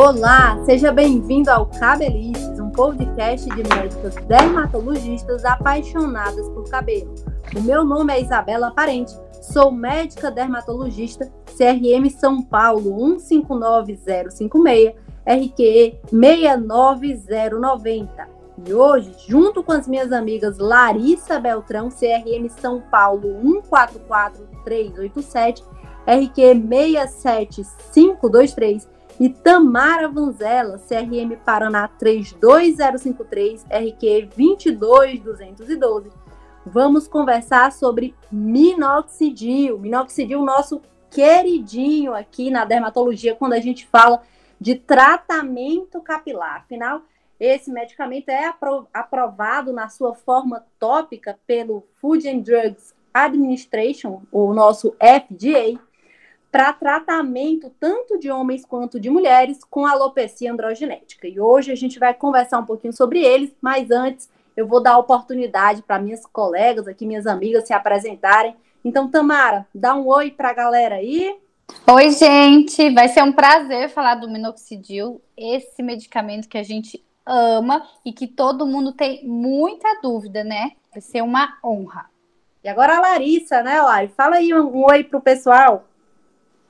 Olá, seja bem-vindo ao Cabelices, um podcast de médicas dermatologistas apaixonadas por cabelo. O meu nome é Isabela Parente, sou médica dermatologista, CRM São Paulo 159056, RQE 69090. E hoje, junto com as minhas amigas Larissa Beltrão, CRM São Paulo 144387, RQ 67523 e Tamara Vanzella, CRM Paraná 32053, RQ 22212. Vamos conversar sobre minoxidil. Minoxidil, nosso queridinho aqui na dermatologia, quando a gente fala de tratamento capilar. Afinal, esse medicamento é aprovado na sua forma tópica pelo Food and Drugs Administration, o nosso FDA, para tratamento tanto de homens quanto de mulheres com alopecia androgenética. E hoje a gente vai conversar um pouquinho sobre eles, mas antes eu vou dar a oportunidade para minhas colegas aqui, minhas amigas, se apresentarem. Então, Tamara, dá um oi para a galera aí. Oi, gente! Vai ser um prazer falar do minoxidil, esse medicamento que a gente ama e que todo mundo tem muita dúvida, né? Vai ser uma honra. E agora a Larissa, né, Lari? Fala aí um, um oi pro pessoal.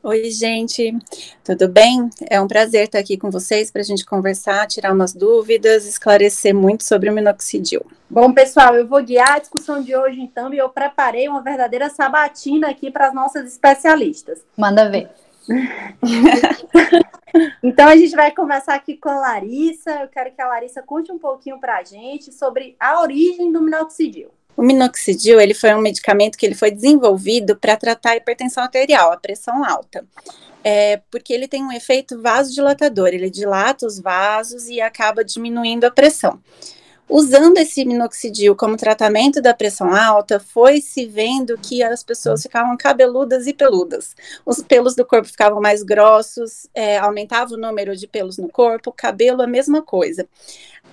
Oi, gente, tudo bem? É um prazer estar aqui com vocês para a gente conversar, tirar umas dúvidas, esclarecer muito sobre o minoxidil. Bom, pessoal, eu vou guiar a discussão de hoje, então, e eu preparei uma verdadeira sabatina aqui para as nossas especialistas. Manda ver. então, a gente vai conversar aqui com a Larissa. Eu quero que a Larissa conte um pouquinho para a gente sobre a origem do minoxidil. O minoxidil ele foi um medicamento que ele foi desenvolvido para tratar a hipertensão arterial, a pressão alta. É, porque ele tem um efeito vasodilatador, ele dilata os vasos e acaba diminuindo a pressão. Usando esse minoxidil como tratamento da pressão alta, foi se vendo que as pessoas ficavam cabeludas e peludas. Os pelos do corpo ficavam mais grossos, é, aumentava o número de pelos no corpo, cabelo a mesma coisa.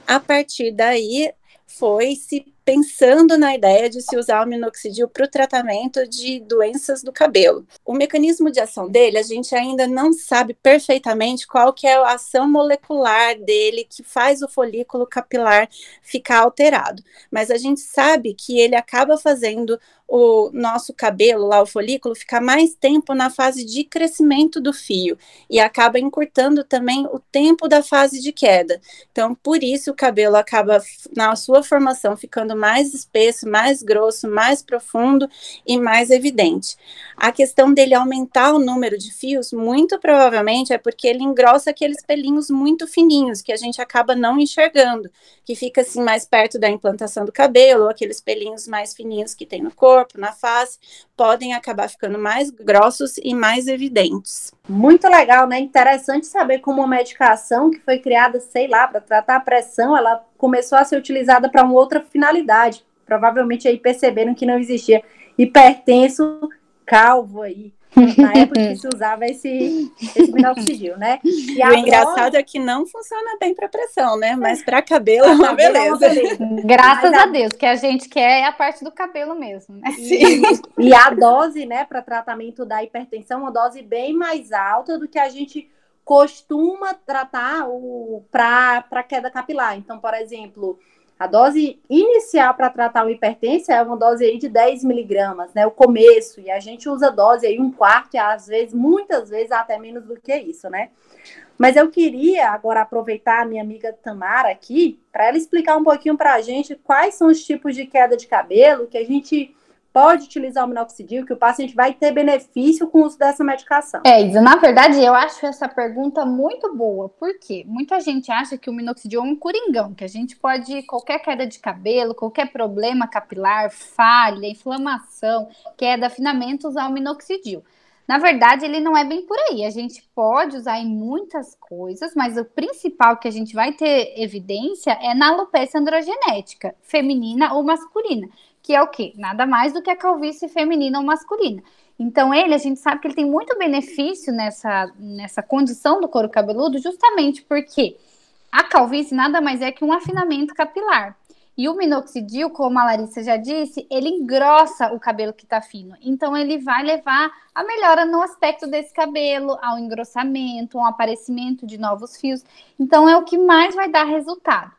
A partir daí, foi se pensando na ideia de se usar o minoxidil para o tratamento de doenças do cabelo. O mecanismo de ação dele, a gente ainda não sabe perfeitamente qual que é a ação molecular dele que faz o folículo capilar ficar alterado, mas a gente sabe que ele acaba fazendo o nosso cabelo, lá o folículo, ficar mais tempo na fase de crescimento do fio e acaba encurtando também o tempo da fase de queda. Então, por isso o cabelo acaba na sua formação ficando mais espesso, mais grosso, mais profundo e mais evidente. A questão dele aumentar o número de fios, muito provavelmente é porque ele engrossa aqueles pelinhos muito fininhos que a gente acaba não enxergando, que fica assim mais perto da implantação do cabelo, aqueles pelinhos mais fininhos que tem no corpo, na face, podem acabar ficando mais grossos e mais evidentes. Muito legal, né? Interessante saber como uma medicação que foi criada, sei lá, para tratar a pressão, ela começou a ser utilizada para uma outra finalidade. Provavelmente aí perceberam que não existia hipertenso calvo aí. Na época que se usava esse, esse minoxidil, né? E o engraçado é que não funciona bem para pressão, né? Mas para cabelo é uma beleza. É uma beleza. Graças a... a Deus, que a gente quer é a parte do cabelo mesmo, né? Sim. E, e a dose, né, para tratamento da hipertensão, uma dose bem mais alta do que a gente costuma tratar para queda capilar. Então, por exemplo, a dose inicial para tratar o hipertensão é uma dose aí de 10 miligramas, né? O começo, e a gente usa dose aí um quarto, às vezes, muitas vezes, até menos do que isso, né? Mas eu queria agora aproveitar a minha amiga Tamara aqui, para ela explicar um pouquinho para a gente quais são os tipos de queda de cabelo que a gente pode utilizar o minoxidil, que o paciente vai ter benefício com o uso dessa medicação? É, Isa, na verdade, eu acho essa pergunta muito boa, porque muita gente acha que o minoxidil é um coringão, que a gente pode, qualquer queda de cabelo, qualquer problema capilar, falha, inflamação, queda, afinamento, usar o minoxidil. Na verdade, ele não é bem por aí. A gente pode usar em muitas coisas, mas o principal que a gente vai ter evidência é na alopecia androgenética, feminina ou masculina, que é o quê? Nada mais do que a calvície feminina ou masculina. Então, ele, a gente sabe que ele tem muito benefício nessa, nessa condição do couro cabeludo, justamente porque a calvície nada mais é que um afinamento capilar. E o minoxidil, como a Larissa já disse, ele engrossa o cabelo que está fino. Então, ele vai levar a melhora no aspecto desse cabelo, ao engrossamento, ao aparecimento de novos fios. Então, é o que mais vai dar resultado.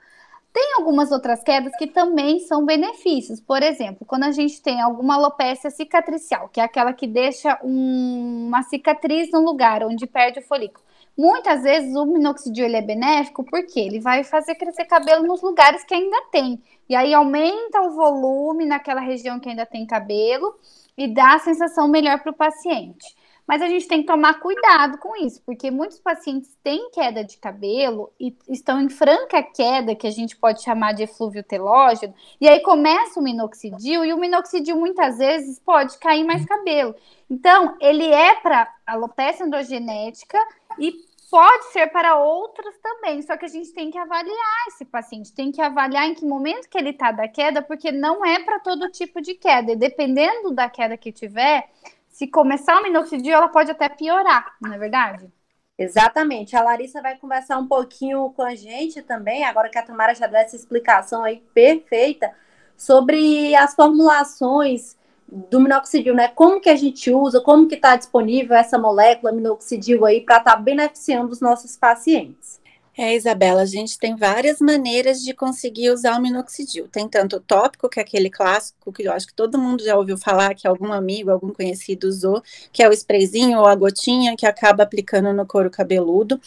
Tem algumas outras quedas que também são benefícios. Por exemplo, quando a gente tem alguma alopecia cicatricial, que é aquela que deixa um, uma cicatriz no lugar onde perde o folículo. Muitas vezes o minoxidil é benéfico porque ele vai fazer crescer cabelo nos lugares que ainda tem. E aí aumenta o volume naquela região que ainda tem cabelo e dá a sensação melhor para o paciente. Mas a gente tem que tomar cuidado com isso, porque muitos pacientes têm queda de cabelo e estão em franca queda, que a gente pode chamar de eflúvio telógeno, e aí começa o minoxidil, e o minoxidil muitas vezes pode cair mais cabelo. Então, ele é para alopecia androgenética e pode ser para outros também, só que a gente tem que avaliar esse paciente, tem que avaliar em que momento que ele está da queda, porque não é para todo tipo de queda, e dependendo da queda que tiver, se começar o minoxidil, ela pode até piorar, não é verdade? Exatamente. A Larissa vai conversar um pouquinho com a gente também, agora que a Tamara já deu essa explicação aí perfeita, sobre as formulações do minoxidil, né? Como que a gente usa, como que está disponível essa molécula minoxidil aí para estar tá beneficiando os nossos pacientes. É, Isabela, a gente tem várias maneiras de conseguir usar o minoxidil. Tem tanto o tópico, que é aquele clássico que eu acho que todo mundo já ouviu falar, que algum amigo, algum conhecido usou, que é o sprayzinho ou a gotinha que acaba aplicando no couro cabeludo.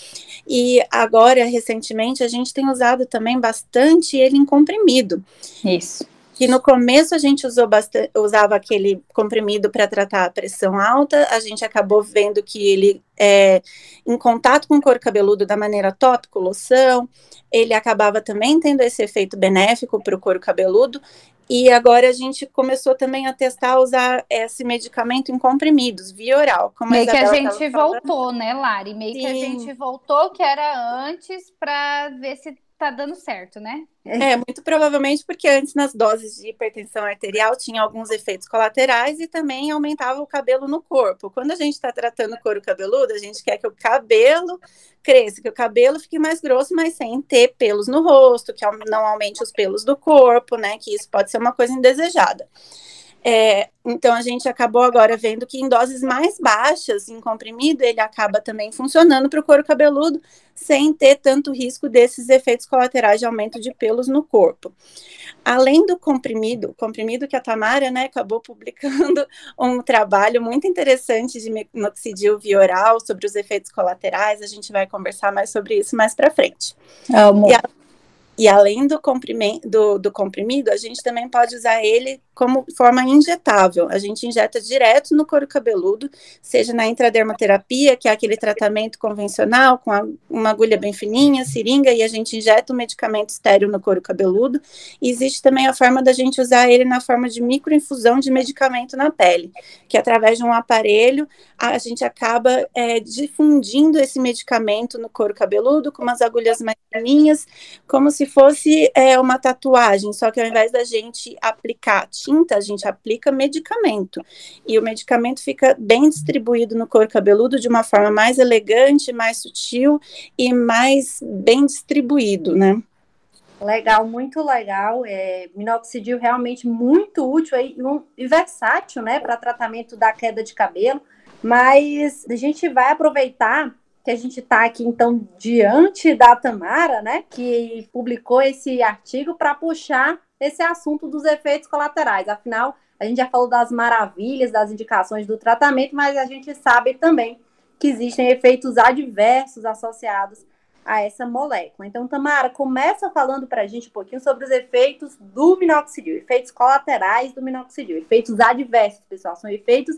E agora, recentemente, a gente tem usado também bastante ele em comprimido. Isso que no começo a gente usou bastante, usava aquele comprimido para tratar a pressão alta, a gente acabou vendo que ele é, em contato com o couro cabeludo da maneira tópico, loção, ele acabava também tendo esse efeito benéfico para o couro cabeludo, e agora a gente começou também a testar usar esse medicamento em comprimidos, via oral. Como meio a que a gente voltou, né, Lari? Meio Sim. que a gente voltou que era antes para ver se tá dando certo, né? É, muito provavelmente porque antes nas doses de hipertensão arterial tinha alguns efeitos colaterais e também aumentava o cabelo no corpo. Quando a gente está tratando o couro cabeludo, a gente quer que o cabelo cresça, que o cabelo fique mais grosso, mas sem ter pelos no rosto, que não aumente os pelos do corpo, né? Que isso pode ser uma coisa indesejada. É, então a gente acabou agora vendo que em doses mais baixas, em comprimido, ele acaba também funcionando para o couro cabeludo, sem ter tanto risco desses efeitos colaterais de aumento de pelos no corpo. Além do comprimido, comprimido que a Tamara né, acabou publicando um trabalho muito interessante de minoxidil via oral sobre os efeitos colaterais, a gente vai conversar mais sobre isso mais para frente. Amo. E a, e além do, do, do, comprimido, a gente também pode usar ele como forma injetável. A gente injeta direto no couro cabeludo, seja na intradermoterapia, que é aquele tratamento convencional, com a, uma agulha bem fininha, seringa, e a gente injeta o medicamento estéreo no couro cabeludo. E existe também a forma da gente usar ele na forma de microinfusão de medicamento na pele, que através de um aparelho a gente acaba é, difundindo esse medicamento no couro cabeludo com umas agulhas mais fininhas, como se fosse é, uma tatuagem, só que ao invés da gente aplicar tinta, a gente aplica medicamento. E o medicamento fica bem distribuído no couro cabeludo de uma forma mais elegante, mais sutil e mais bem distribuído, né? Legal, muito legal. É, minoxidil realmente muito útil aí, e versátil, né, para tratamento da queda de cabelo. Mas a gente vai aproveitar que a gente está aqui, então, diante da Tamara, né, que publicou esse artigo para puxar esse assunto dos efeitos colaterais. Afinal, a gente já falou das maravilhas, das indicações do tratamento, mas a gente sabe também que existem efeitos adversos associados a essa molécula. Então, Tamara, começa falando para a gente um pouquinho sobre os efeitos do minoxidil, efeitos colaterais do minoxidil, efeitos adversos, pessoal, são efeitos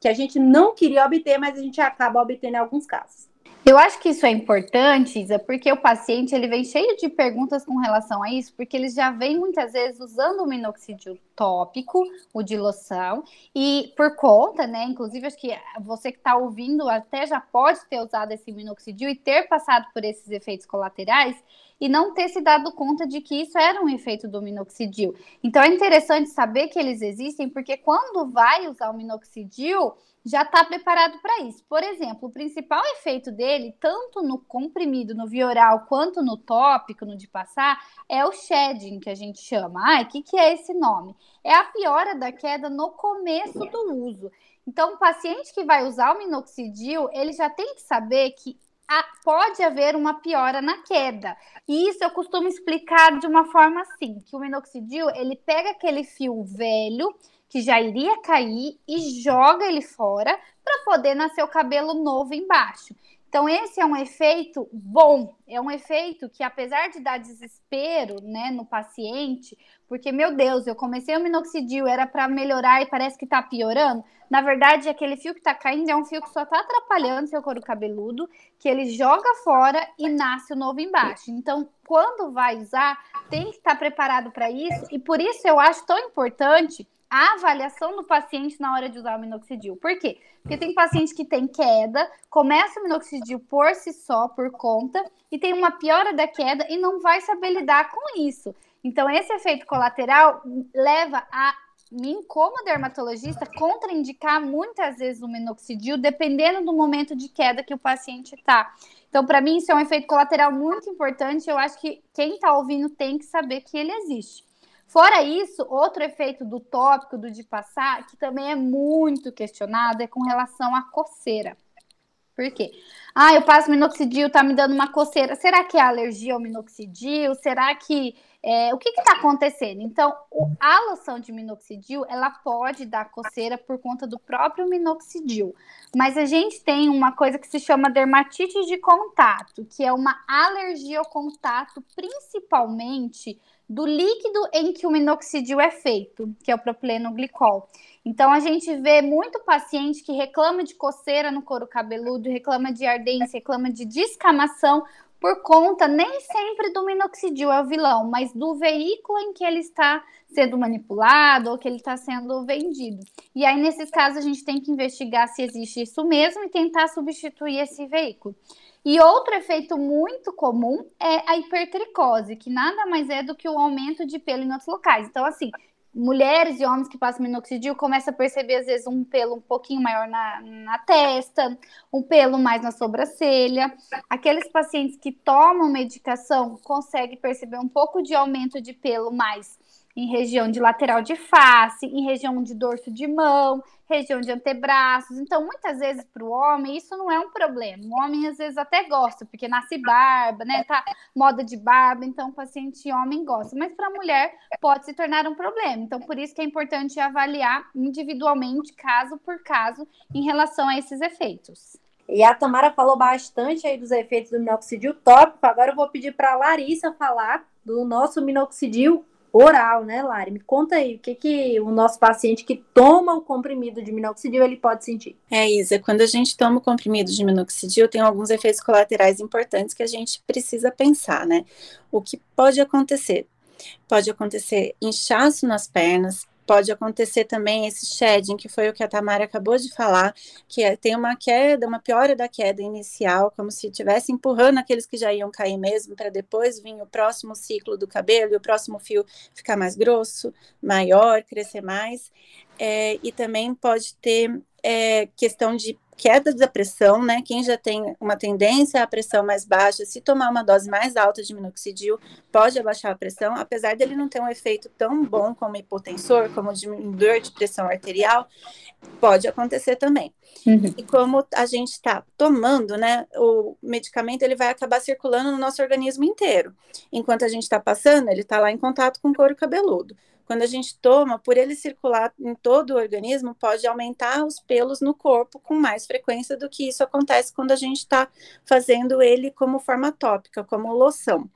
que a gente não queria obter, mas a gente acaba obtendo em alguns casos. Eu acho que isso é importante, Isa, porque o paciente ele vem cheio de perguntas com relação a isso, porque eles já vêm muitas vezes usando o minoxidil tópico, o de loção, e por conta, né? Inclusive, acho que você que está ouvindo até já pode ter usado esse minoxidil e ter passado por esses efeitos colaterais. E não ter se dado conta de que isso era um efeito do minoxidil. Então é interessante saber que eles existem, porque quando vai usar o minoxidil, já está preparado para isso. Por exemplo, o principal efeito dele, tanto no comprimido, no via oral, quanto no tópico, no de passar, é o shedding, que a gente chama. Ah, o que, que é esse nome? É a piora da queda no começo do uso. Então, o paciente que vai usar o minoxidil, ele já tem que saber que pode haver uma piora na queda. E isso eu costumo explicar de uma forma assim, que o minoxidil, ele pega aquele fio velho que já iria cair e joga ele fora para poder nascer o cabelo novo embaixo. Então, esse é um efeito bom, é um efeito que, apesar de dar desespero né, no paciente, porque, meu Deus, eu comecei o minoxidil, era para melhorar e parece que está piorando. Na verdade, aquele fio que está caindo é um fio que só está atrapalhando seu couro cabeludo, que ele joga fora e nasce o novo embaixo. Então, quando vai usar, tem que estar preparado para isso, e por isso eu acho tão importante a avaliação do paciente na hora de usar o minoxidil. Por quê? Porque tem paciente que tem queda, começa o minoxidil por si só, por conta, e tem uma piora da queda e não vai saber lidar com isso. Então, esse efeito colateral leva a mim, como dermatologista, contraindicar muitas vezes o minoxidil, dependendo do momento de queda que o paciente está. Então, para mim, isso é um efeito colateral muito importante. Eu acho que quem está ouvindo tem que saber que ele existe. Fora isso, outro efeito do tópico, do de passar, que também é muito questionado, é com relação à coceira. Por quê? Ah, eu passo minoxidil, tá me dando uma coceira. Será que é alergia ao minoxidil? Será que. É, o que está acontecendo? Então, o, a loção de minoxidil, ela pode dar coceira por conta do próprio minoxidil. Mas a gente tem uma coisa que se chama dermatite de contato, que é uma alergia ao contato, principalmente do líquido em que o minoxidil é feito, que é o propileno glicol. Então a gente vê muito paciente que reclama de coceira no couro cabeludo, reclama de ardência, reclama de descamação por conta nem sempre do minoxidil é o vilão, mas do veículo em que ele está sendo manipulado ou que ele está sendo vendido. E aí, nesses casos, a gente tem que investigar se existe isso mesmo e tentar substituir esse veículo. E outro efeito muito comum é a hipertricose, que nada mais é do que o aumento de pelo em outros locais. Então, assim, mulheres e homens que passam minoxidil começam a perceber, às vezes, um pelo um pouquinho maior na, na testa, um pelo mais na sobrancelha. Aqueles pacientes que tomam medicação conseguem perceber um pouco de aumento de pelo mais em região de lateral de face, em região de dorso de mão, região de antebraços. Então, muitas vezes para o homem isso não é um problema. O homem às vezes até gosta, porque nasce barba, né? Tá moda de barba, então o paciente homem gosta. Mas para a mulher pode se tornar um problema. Então, por isso que é importante avaliar individualmente, caso por caso, em relação a esses efeitos. E a Tamara falou bastante aí dos efeitos do minoxidil tópico. Agora eu vou pedir para a Larissa falar do nosso minoxidil oral, né, Lari? Me conta aí, o que, que o nosso paciente que toma o comprimido de minoxidil, ele pode sentir? É, Isa, quando a gente toma o comprimido de minoxidil, tem alguns efeitos colaterais importantes que a gente precisa pensar, né? O que pode acontecer? Pode acontecer inchaço nas pernas, pode acontecer também esse shedding, que foi o que a Tamara acabou de falar, que é, tem uma queda, uma piora da queda inicial, como se estivesse empurrando aqueles que já iam cair mesmo, para depois vir o próximo ciclo do cabelo e o próximo fio ficar mais grosso, maior, crescer mais. É, e também pode ter é, questão de queda da pressão, né? Quem já tem uma tendência à pressão mais baixa, se tomar uma dose mais alta de minoxidil, pode abaixar a pressão, apesar dele não ter um efeito tão bom como hipotensor, como diminuidor de pressão arterial, pode acontecer também. Uhum. E como a gente está tomando, né, o medicamento ele vai acabar circulando no nosso organismo inteiro. Enquanto a gente está passando, ele está lá em contato com o couro cabeludo. Quando a gente toma, por ele circular em todo o organismo, pode aumentar os pelos no corpo com mais frequência do que isso acontece quando a gente está fazendo ele como forma tópica, como loção.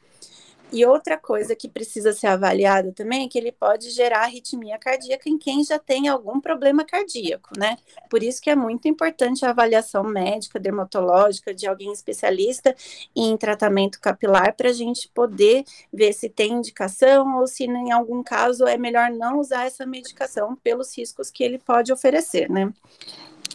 E outra coisa que precisa ser avaliada também é que ele pode gerar arritmia cardíaca em quem já tem algum problema cardíaco, né? Por isso que é muito importante a avaliação médica, dermatológica, de alguém especialista em tratamento capilar, para a gente poder ver se tem indicação ou se em algum caso é melhor não usar essa medicação pelos riscos que ele pode oferecer, né?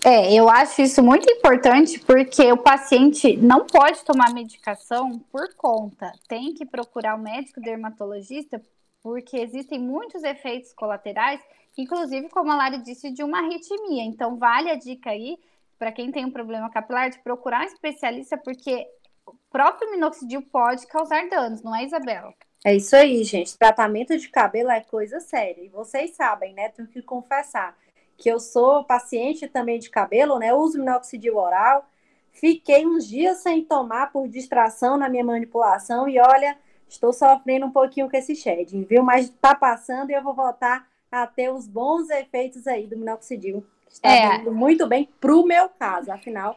É, eu acho isso muito importante porque o paciente não pode tomar medicação por conta. Tem que procurar o médico dermatologista porque existem muitos efeitos colaterais, inclusive, como a Lari disse, de uma arritmia. Então, vale a dica aí para quem tem um problema capilar de procurar um especialista porque o próprio minoxidil pode causar danos, não é, Isabela? É isso aí, gente. Tratamento de cabelo é coisa séria. E vocês sabem, né? Tenho que confessar que eu sou paciente também de cabelo, né? Uso minoxidil oral. Fiquei uns dias sem tomar por distração na minha manipulação e olha, estou sofrendo um pouquinho com esse shedding, viu? Mas tá passando e eu vou voltar a ter os bons efeitos aí do minoxidil. Está é. indo muito bem pro meu caso, afinal,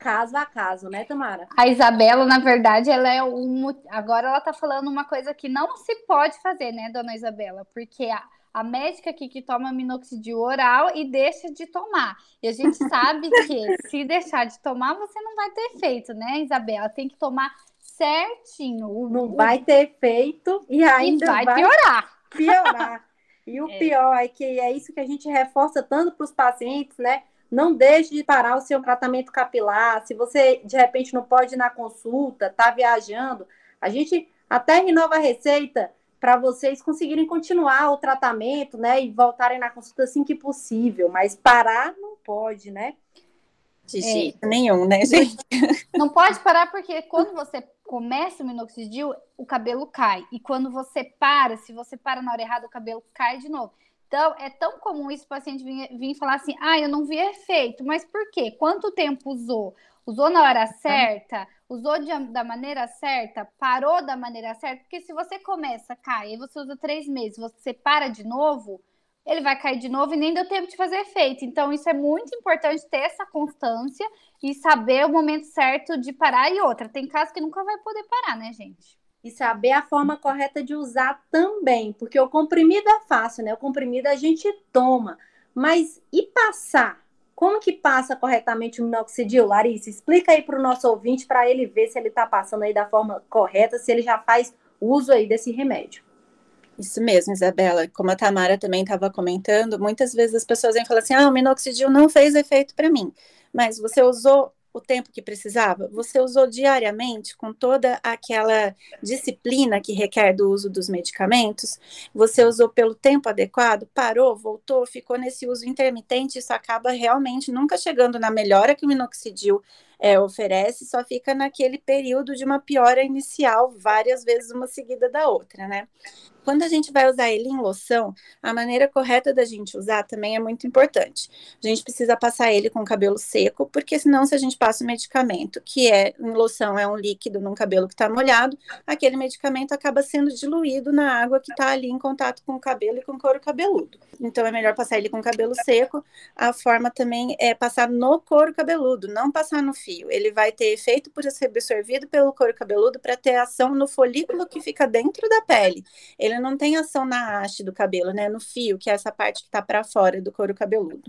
caso a caso, né, Tamara? A Isabela, na verdade, ela é um. Agora ela tá falando uma coisa que não se pode fazer, né, dona Isabela? Porque a a médica aqui que toma minoxidil oral e deixa de tomar. E a gente sabe que se deixar de tomar, você não vai ter efeito, né, Isabela? Tem que tomar certinho. Não vai ter efeito e ainda e vai, vai piorar. Piorar. E o é. pior é que é isso que a gente reforça tanto para os pacientes, né? Não deixe de parar o seu tratamento capilar. Se você, de repente, não pode ir na consulta, tá viajando, a gente até renova a receita para vocês conseguirem continuar o tratamento, né, e voltarem na consulta assim que possível, mas parar não pode, né? De é. jeito é. nenhum, né, gente? Não pode parar porque quando você começa o minoxidil, o cabelo cai. E quando você para, se você para na hora errada, o cabelo cai de novo. Então, é tão comum isso o paciente vir, vir falar assim: ah, eu não vi efeito. Mas por quê? Quanto tempo usou? Usou na hora certa? Usou de, da maneira certa? Parou da maneira certa? Porque se você começa, cai, e você usa três meses, você para de novo, ele vai cair de novo e nem deu tempo de fazer efeito. Então, isso é muito importante ter essa constância e saber o momento certo de parar. E outra, tem casos que nunca vai poder parar, né, gente? E saber a forma correta de usar também, porque o comprimido é fácil, né? O comprimido a gente toma, mas e passar? Como que passa corretamente o minoxidil, Larissa? Explica aí para o nosso ouvinte, para ele ver se ele está passando aí da forma correta, se ele já faz uso aí desse remédio. Isso mesmo, Isabela. Como a Tamara também estava comentando, muitas vezes as pessoas vêm falar assim: ah, o minoxidil não fez efeito para mim. Mas você usou o tempo que precisava? Você usou diariamente com toda aquela disciplina que requer do uso dos medicamentos? Você usou pelo tempo adequado? Parou, voltou, ficou nesse uso intermitente? Isso acaba realmente nunca chegando na melhora que o minoxidil é, oferece, só fica naquele período de uma piora inicial, várias vezes uma seguida da outra, né? Quando a gente vai usar ele em loção, a maneira correta da gente usar também é muito importante. A gente precisa passar ele com o cabelo seco, porque senão, se a gente passa o medicamento, que é em loção, é um líquido num cabelo que está molhado, aquele medicamento acaba sendo diluído na água que está ali em contato com o cabelo e com o couro cabeludo. Então, é melhor passar ele com o cabelo seco. A forma também é passar no couro cabeludo, não passar no fio. Ele vai ter efeito por ser absorvido pelo couro cabeludo para ter ação no folículo que fica dentro da pele. Ele ele não tem ação na haste do cabelo, né? No fio, que é essa parte que está para fora do couro cabeludo.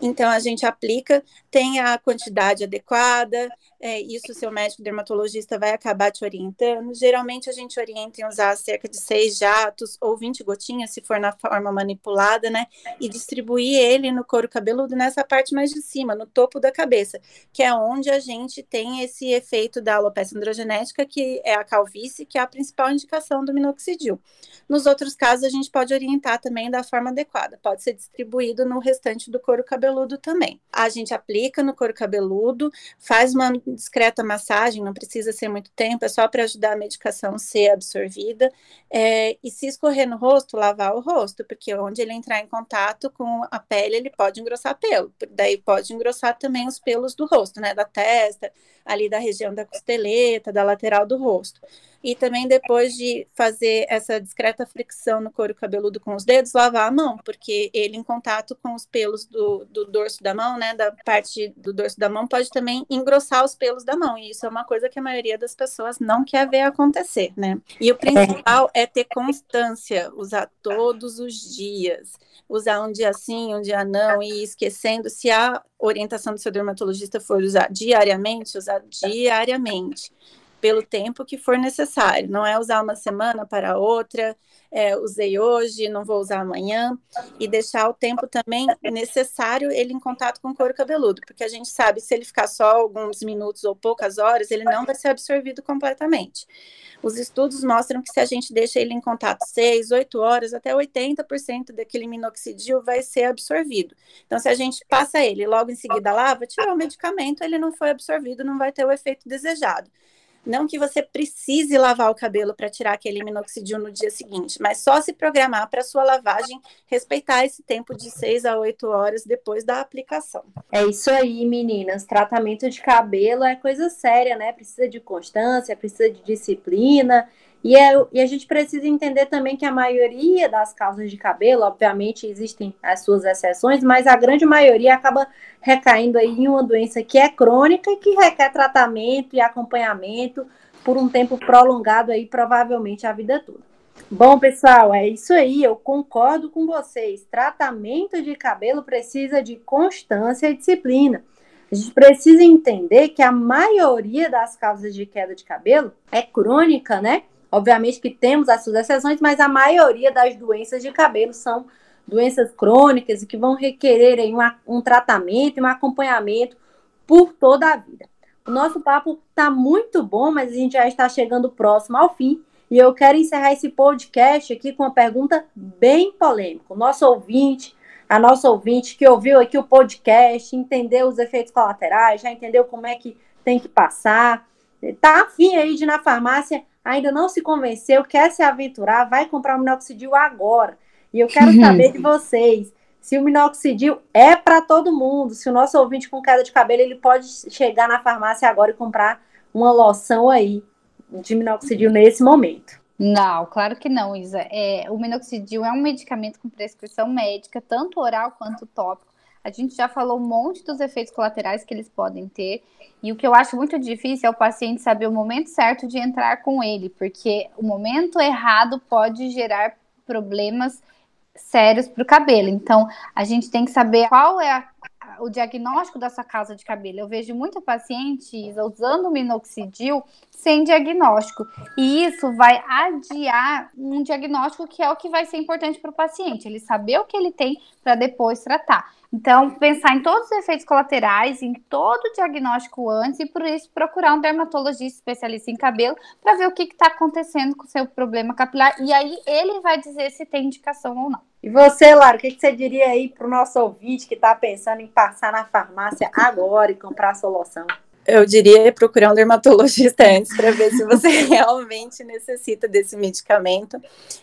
Então, a gente aplica, tem a quantidade adequada, é, isso seu médico dermatologista vai acabar te orientando. Geralmente, a gente orienta em usar cerca de seis jatos ou 20 gotinhas, se for na forma manipulada, né? E distribuir ele no couro cabeludo nessa parte mais de cima, no topo da cabeça, que é onde a gente tem esse efeito da alopecia androgenética, que é a calvície, que é a principal indicação do minoxidil. Nos outros casos, a gente pode orientar também da forma adequada, pode ser distribuído no restante do couro cabeludo também. A gente aplica no couro cabeludo, faz uma discreta massagem, não precisa ser muito tempo, é só para ajudar a medicação a ser absorvida. É, e se escorrer no rosto, lavar o rosto, porque onde ele entrar em contato com a pele, ele pode engrossar pelo. Daí pode engrossar também os pelos do rosto, né? Da testa, ali da região da costeleta, da lateral do rosto e também depois de fazer essa discreta fricção no couro cabeludo com os dedos, lavar a mão, porque ele em contato com os pelos do, do dorso da mão, né, da parte do dorso da mão, pode também engrossar os pelos da mão, e isso é uma coisa que a maioria das pessoas não quer ver acontecer, né. E o principal é ter constância, usar todos os dias, usar um dia sim, um dia não, e esquecendo, se a orientação do seu dermatologista for usar diariamente, usar diariamente pelo tempo que for necessário. Não é usar uma semana para outra, é, usei hoje, não vou usar amanhã, e deixar o tempo também necessário ele em contato com o couro cabeludo, porque a gente sabe se ele ficar só alguns minutos ou poucas horas, ele não vai ser absorvido completamente. Os estudos mostram que se a gente deixa ele em contato 6, 8 horas, até 80% daquele minoxidil vai ser absorvido. Então, se a gente passa ele logo em seguida lava, tirar o medicamento, ele não foi absorvido, não vai ter o efeito desejado. Não que você precise lavar o cabelo para tirar aquele minoxidil no dia seguinte, mas só se programar para sua lavagem respeitar esse tempo de 6 a 8 horas depois da aplicação. É isso aí, meninas. Tratamento de cabelo é coisa séria, né? Precisa de constância, precisa de disciplina. E, é, e, a gente precisa entender também que a maioria das causas de cabelo, obviamente existem as suas exceções, mas a grande maioria acaba recaindo aí em uma doença que é crônica e que requer tratamento e acompanhamento por um tempo prolongado aí, provavelmente a vida toda. Bom, pessoal, é isso aí, eu concordo com vocês. Tratamento de cabelo precisa de constância e disciplina. A gente precisa entender que a maioria das causas de queda de cabelo é crônica, né? Obviamente que temos as suas exceções, mas a maioria das doenças de cabelo são doenças crônicas e que vão requerer aí, um, um tratamento e um acompanhamento por toda a vida. O nosso papo está muito bom, mas a gente já está chegando próximo ao fim. E eu quero encerrar esse podcast aqui com uma pergunta bem polêmica. O nosso ouvinte, a nossa ouvinte que ouviu aqui o podcast, entendeu os efeitos colaterais, já entendeu como é que tem que passar, tá afim aí de ir na farmácia ainda não se convenceu, quer se aventurar, vai comprar o minoxidil agora. E eu quero saber de vocês se o minoxidil é para todo mundo, se o nosso ouvinte com queda de cabelo ele pode chegar na farmácia agora e comprar uma loção aí de minoxidil nesse momento. Não, claro que não, Isa. É, o minoxidil é um medicamento com prescrição médica, tanto oral quanto tópico. A gente já falou um monte dos efeitos colaterais que eles podem ter. E o que eu acho muito difícil é o paciente saber o momento certo de entrar com ele, porque o momento errado pode gerar problemas sérios para o cabelo. Então, a gente tem que saber qual é a, o diagnóstico da sua causa de cabelo. Eu vejo muita paciente usando minoxidil sem diagnóstico. E isso vai adiar um diagnóstico que é o que vai ser importante para o paciente, ele saber o que ele tem para depois tratar. Então, pensar em todos os efeitos colaterais, em todo o diagnóstico antes, e por isso procurar um dermatologista especialista em cabelo para ver o que está acontecendo com o seu problema capilar. E aí ele vai dizer se tem indicação ou não. E você, Lara, o que, que você diria aí para o nosso ouvinte que está pensando em passar na farmácia agora e comprar a solução? Eu diria procurar um dermatologista antes para ver se você realmente necessita desse medicamento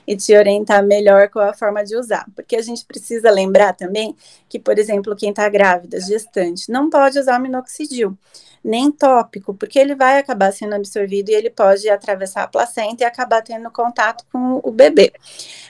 e te orientar melhor com a forma de usar. Porque a gente precisa lembrar também que, por exemplo, quem está grávida, gestante, não pode usar minoxidil, nem tópico, porque ele vai acabar sendo absorvido e ele pode atravessar a placenta e acabar tendo contato com o bebê.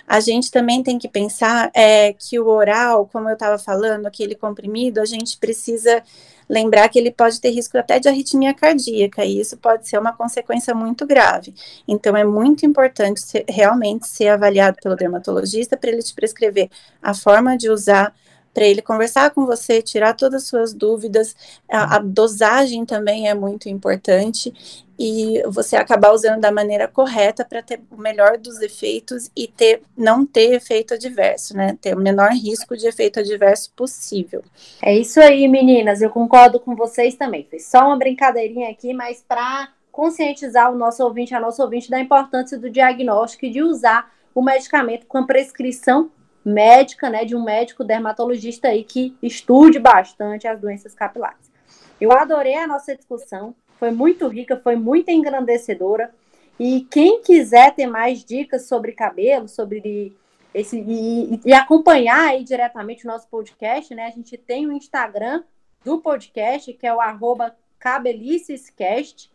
A gente também tem que pensar é, que o oral, como eu estava falando, aquele comprimido, a gente precisa lembrar que ele pode ter risco até de arritmia cardíaca, e isso pode ser uma consequência muito grave. Então, é muito importante ser, realmente ser avaliado pelo dermatologista para ele te prescrever a forma de usar para ele conversar com você, tirar todas as suas dúvidas. A, a, dosagem também é muito importante e você acabar usando da maneira correta para ter o melhor dos efeitos e ter não ter efeito adverso, né? Ter o menor risco de efeito adverso possível. É isso aí, meninas. Eu concordo com vocês também. Foi só uma brincadeirinha aqui, mas para conscientizar o nosso ouvinte, a nossa ouvinte da importância do diagnóstico e de usar o medicamento com a prescrição médica, né, de um médico dermatologista aí que estude bastante as doenças capilares. Eu adorei a nossa discussão, foi muito rica, foi muito engrandecedora. E quem quiser ter mais dicas sobre cabelo, sobre esse e, e acompanhar aí diretamente o nosso podcast, né? A gente tem o Instagram do podcast, que é o arroba cabelicescast.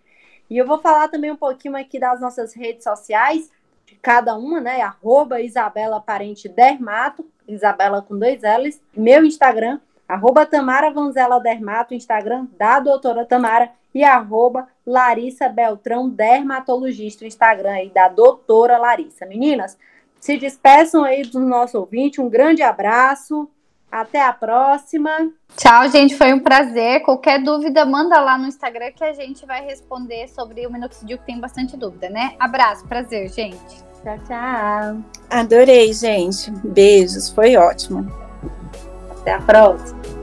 E eu vou falar também um pouquinho aqui das nossas redes sociais de cada uma, né? Arroba Isabela Parente Dermato, Isabela com dois L's. Meu Instagram, arroba Tamara Vanzela Dermato, Instagram da doutora Tamara. E arroba Larissa Beltrão, dermatologista, Instagram aí da doutora Larissa. Meninas, se despeçam aí do nosso ouvinte, um grande abraço Até a próxima. Tchau, gente. Foi um prazer. Qualquer dúvida, manda lá no Instagram que a gente vai responder sobre o minoxidil, que tem bastante dúvida, né? Abraço, prazer, gente. Tchau, tchau. Adorei, gente. Beijos, foi ótimo. Até a próxima.